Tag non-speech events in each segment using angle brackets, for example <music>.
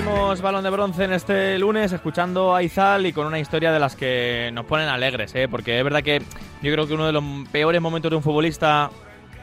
Abrimos balón de bronce en este lunes escuchando a Izal y con una historia de las que nos ponen alegres, ¿eh? porque es verdad que yo creo que uno de los peores momentos de un futbolista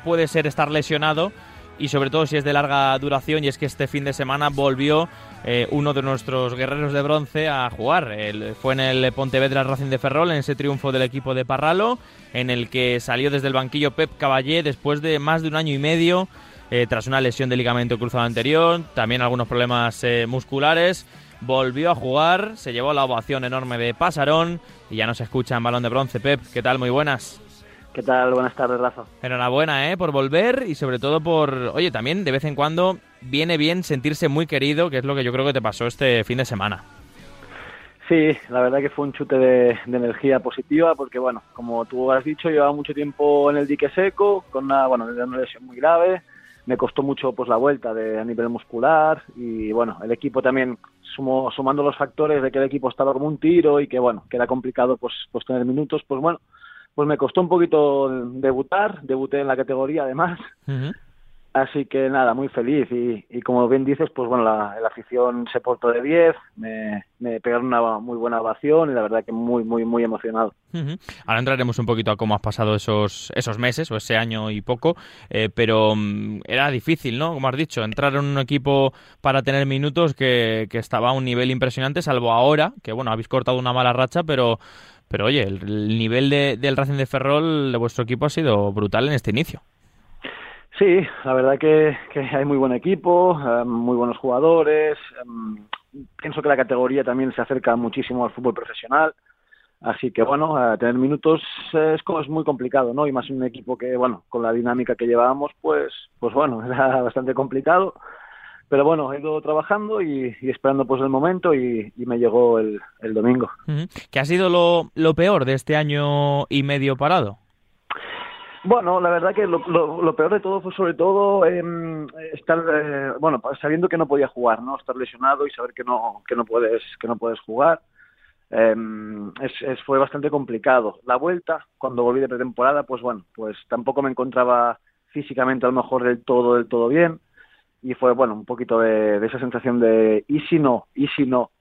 puede ser estar lesionado y sobre todo si es de larga duración y es que este fin de semana volvió eh, uno de nuestros guerreros de bronce a jugar. fue en el Pontevedra Racing de Ferrol, en ese triunfo del equipo de Parralo, en el que salió desde el banquillo Pep Caballé después de más de un año y medio eh, tras una lesión de ligamento cruzado anterior, también algunos problemas eh, musculares. Volvió a jugar, se llevó la ovación enorme de Pasarón y ya nos escucha en balón de bronce. Pep, ¿qué tal? Muy buenas. ¿Qué tal? Buenas tardes, Rafa. Enhorabuena, ¿eh? Por volver y sobre todo por... Oye, también de vez en cuando viene bien sentirse muy querido, que es lo que yo creo que te pasó este fin de semana. Sí, la verdad que fue un chute de, energía positiva porque, bueno, como tú has dicho, llevaba mucho tiempo en el dique seco, con una, bueno, una lesión muy grave, me costó mucho pues la vuelta de, a nivel muscular y bueno, el equipo también sumo, sumando los factores de que el equipo estaba como un tiro y que bueno, que era complicado pues, pues tener minutos, pues bueno, pues me costó un poquito debutar, debuté en la categoría además. Así que nada, muy feliz y, como bien dices, pues bueno, la, afición se portó de 10, me, pegaron una muy buena ovación y la verdad que muy, muy, muy emocionado. Ahora entraremos un poquito a cómo has pasado esos, esos meses o ese año y poco, eh, pero mm, era difícil, ¿no? Como has dicho, entrar en un equipo para tener minutos que, estaba a un nivel impresionante, salvo ahora, que bueno, habéis cortado una mala racha, pero... Pero oye, el, nivel de, del Racing de Ferrol de vuestro equipo ha sido brutal en este inicio. Sí, la verdad que, hay muy buen equipo, eh, muy buenos jugadores. Em, pienso que la categoría también se acerca muchísimo al fútbol profesional. Así que bueno, tener minutos es, es muy complicado, ¿no? Y más un equipo que, bueno, con la dinámica que llevábamos, pues, pues bueno, <laughs> era bastante complicado pero bueno, he ido trabajando y, esperando pues el momento y, me llegó el, domingo. ¿Qué ha sido lo, peor de este año y medio parado? Bueno, la verdad que lo, lo, peor de todo fue sobre todo estar, eh, bueno, sabiendo que no podía jugar, ¿no? Estar lesionado y saber que no, que no puedes, que no puedes jugar. Em, es, fue bastante complicado. La vuelta, cuando volví de pretemporada, pues bueno, pues tampoco me encontraba físicamente a lo mejor del todo, del todo bien y fue, bueno, un poquito de, esa sensación de y si no, y si no.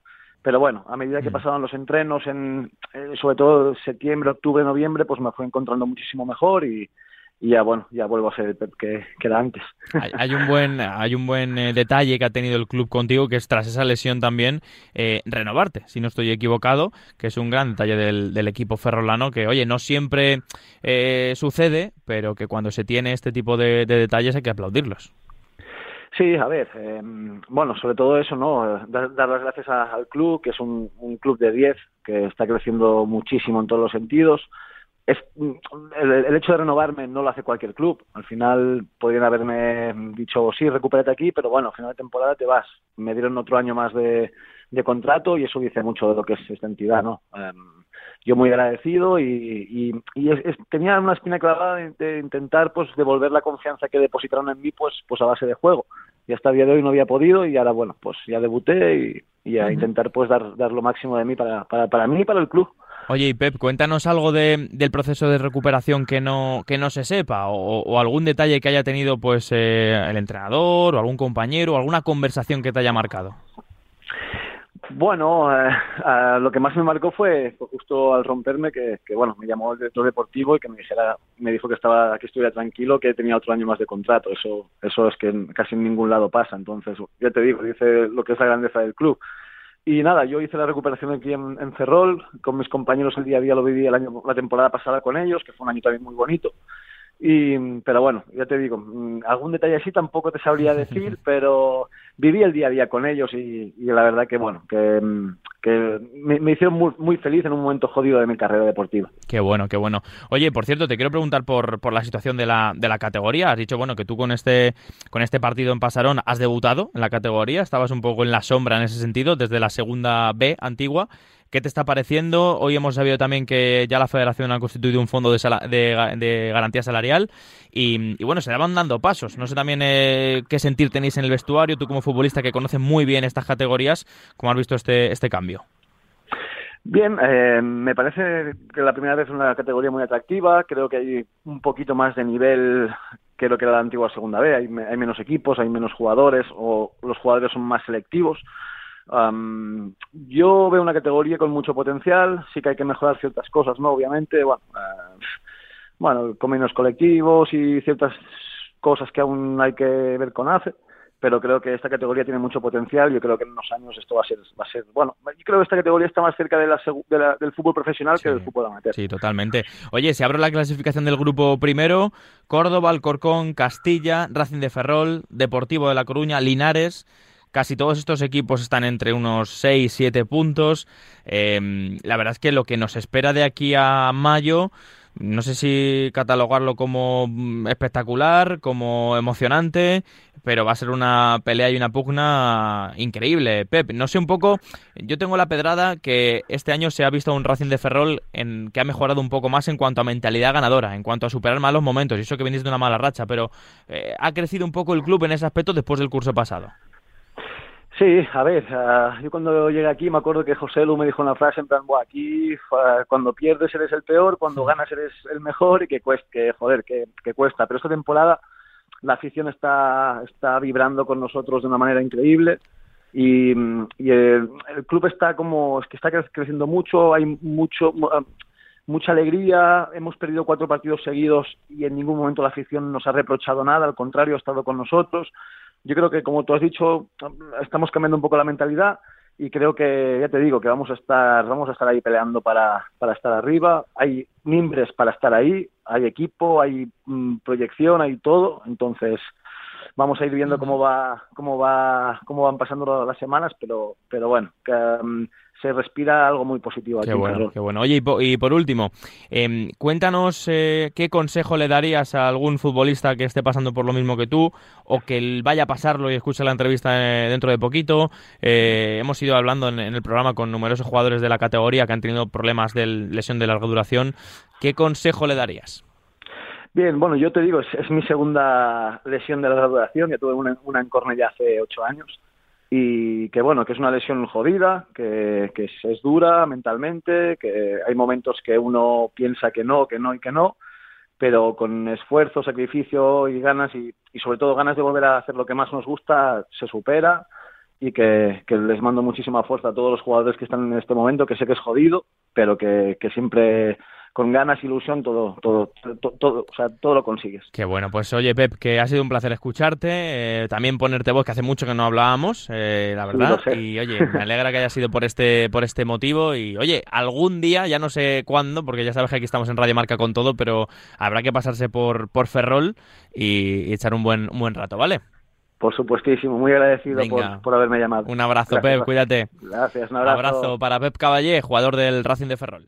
Pero bueno, a medida que mm. pasaban los entrenos, en, eh, sobre todo septiembre, octubre, noviembre, pues me fue encontrando muchísimo mejor y, ya bueno, ya vuelvo a ser el Pep que, que, era antes. Hay, un buen, hay un buen eh, detalle que ha tenido el club contigo, que es tras esa lesión también eh, renovarte, si no estoy equivocado, que es un gran detalle del, del equipo ferrolano, que oye, no siempre sucede, pero que cuando se tiene este tipo de detalles hay que aplaudirlos. Sí, a ver, eh, bueno, sobre todo eso, ¿no? Dar, las gracias al club, que es un, club de 10, que está creciendo muchísimo en todos los sentidos. Es, el, hecho de renovarme no lo hace cualquier club. Al final podrían haberme dicho, sí, recupérate aquí, pero bueno, al final de temporada te vas. Me dieron otro año más de, de contrato y eso dice mucho de lo que es esta entidad, ¿no? Em, yo muy agradecido y, tenía una espina clavada de, intentar pues devolver la confianza que depositaron en mí pues pues a base de juego. Y hasta el día de hoy no había podido y ahora bueno pues ya debuté y, a intentar pues dar, dar lo máximo de mí para, para, para mí y para el club. Oye, y Pep, cuéntanos algo de, del proceso de recuperación que no, que no se sepa, o, algún detalle que haya tenido pues eh, el entrenador, o algún compañero, o alguna conversación que te haya marcado. Bueno, eh, lo que más me marcó fue, justo al romperme que, bueno, me llamó el director deportivo y que me dijera, me dijo que estaba, que estuviera tranquilo, que tenía otro año más de contrato. Eso, eso es que casi en ningún lado pasa. Entonces, ya te digo, dice lo que es la grandeza del club. Y nada, yo hice la recuperación aquí en, en Ferrol, con mis compañeros el día a día lo viví el año, la temporada pasada con ellos, que fue un año también muy bonito. Y, pero bueno, ya te digo, mm, algún detalle así tampoco te sabría <laughs> decir, pero viví el día a día con ellos y, la verdad que bueno, que, mm, me, hicieron muy, muy, feliz en un momento jodido de mi carrera deportiva. Qué bueno, qué bueno. Oye, por cierto, te quiero preguntar por, por la situación de la, de la categoría. Has dicho, bueno, que tú con este, con este partido en Pasarón has debutado en la categoría, estabas un poco en la sombra en ese sentido, desde la segunda B antigua. ¿Qué te está pareciendo? Hoy hemos sabido también que ya la federación ha constituido un fondo de, garantía salarial y, bueno, se van dando pasos. No sé también eh, qué sentir tenéis en el vestuario, tú como futbolista que conoces muy bien estas categorías, ¿cómo has visto este, este cambio? Bien, eh, me parece que la primera vez es una categoría muy atractiva. Creo que hay un poquito más de nivel que lo que era la antigua segunda B. Hay menos equipos, hay menos jugadores o los jugadores son más selectivos yo veo una categoría con mucho potencial, sí que hay que mejorar ciertas cosas, ¿no? Obviamente, bueno, uh, bueno, con menos colectivos y ciertas cosas que aún hay que ver con ACE, pero creo que esta categoría tiene mucho potencial. Yo creo que en unos años esto va a ser, va a ser bueno, yo creo que esta categoría está más cerca de la, del fútbol profesional que del fútbol amateur. Sí, totalmente. Oye, si abro la clasificación del grupo primero, Córdoba, Alcorcón, Castilla, Racing de Ferrol, Deportivo de La Coruña, Linares. Casi todos estos equipos están entre unos 6, 7 puntos. Eh, la verdad es que lo que nos espera de aquí a mayo no sé si catalogarlo como mm, espectacular, como emocionante, pero va a ser una pelea y una pugna increíble, Pep. No sé un poco, yo tengo la pedrada que este año se ha visto un Racing de Ferrol en, que ha mejorado un poco más en cuanto a mentalidad ganadora, en cuanto a superar malos momentos, y eso que venís de una mala racha, pero eh, ha crecido un poco el club en ese aspecto después del curso pasado. Sí, a ver, uh, yo cuando llegué aquí me acuerdo que José Lu me dijo una frase en plan, aquí cuando pierdes eres el peor, cuando ganas eres el mejor y que cuesta, que joder, que, que, cuesta. Pero esta temporada la afición está, está vibrando con nosotros de una manera increíble y, y el, el, club está como, es que está creciendo mucho, hay mucho, mucha alegría, hemos perdido cuatro partidos seguidos y en ningún momento la afición nos ha reprochado nada, al contrario, ha estado con nosotros yo creo que, como tú has dicho, estamos cambiando un poco la mentalidad y creo que, ya te digo, que vamos a estar, vamos a estar ahí peleando para, para estar arriba. Hay mimbres para estar ahí, hay equipo, hay mm, proyección, hay todo. Entonces, vamos a ir viendo cómo va, cómo va, cómo van pasando las semanas, pero, pero bueno, que, mm, se respira algo muy positivo aquí. Qué bueno, qué bueno. Oye, y, por último, eh, cuéntanos eh, qué consejo le darías a algún futbolista que esté pasando por lo mismo que tú o que vaya a pasarlo y escuche la entrevista eh, dentro de poquito. Eh, hemos ido hablando en, el programa con numerosos jugadores de la categoría que han tenido problemas de lesión de larga duración. ¿Qué consejo le darías? Bien, bueno, yo te digo, es, mi segunda lesión de larga duración. Ya tuve una, una en Cornell hace ocho años y que bueno, que es una lesión jodida, que, es, dura mentalmente, que hay momentos que uno piensa que no, que no y que no, pero con esfuerzo, sacrificio y ganas y, sobre todo ganas de volver a hacer lo que más nos gusta, se supera y que, les mando muchísima fuerza a todos los jugadores que están en este momento, que sé que es jodido, pero que siempre con ganas, ilusión, todo, todo, todo, o sea, todo lo consigues. Qué bueno, pues oye Pep, que ha sido un placer escucharte, eh, también ponerte voz, que hace mucho que no hablábamos, eh, la verdad, y oye, me alegra que haya sido por este, por este motivo, y oye, algún día, ya no sé cuándo, porque ya sabes que aquí estamos en Radio Marca con todo, pero habrá que pasarse por, por Ferrol y, echar un buen, un buen rato, ¿vale? Por supuestísimo, muy agradecido por, por, haberme llamado. Un abrazo, Pep, cuídate. Gracias, un abrazo. Un abrazo para Pep Caballé, jugador del Racing de Ferrol.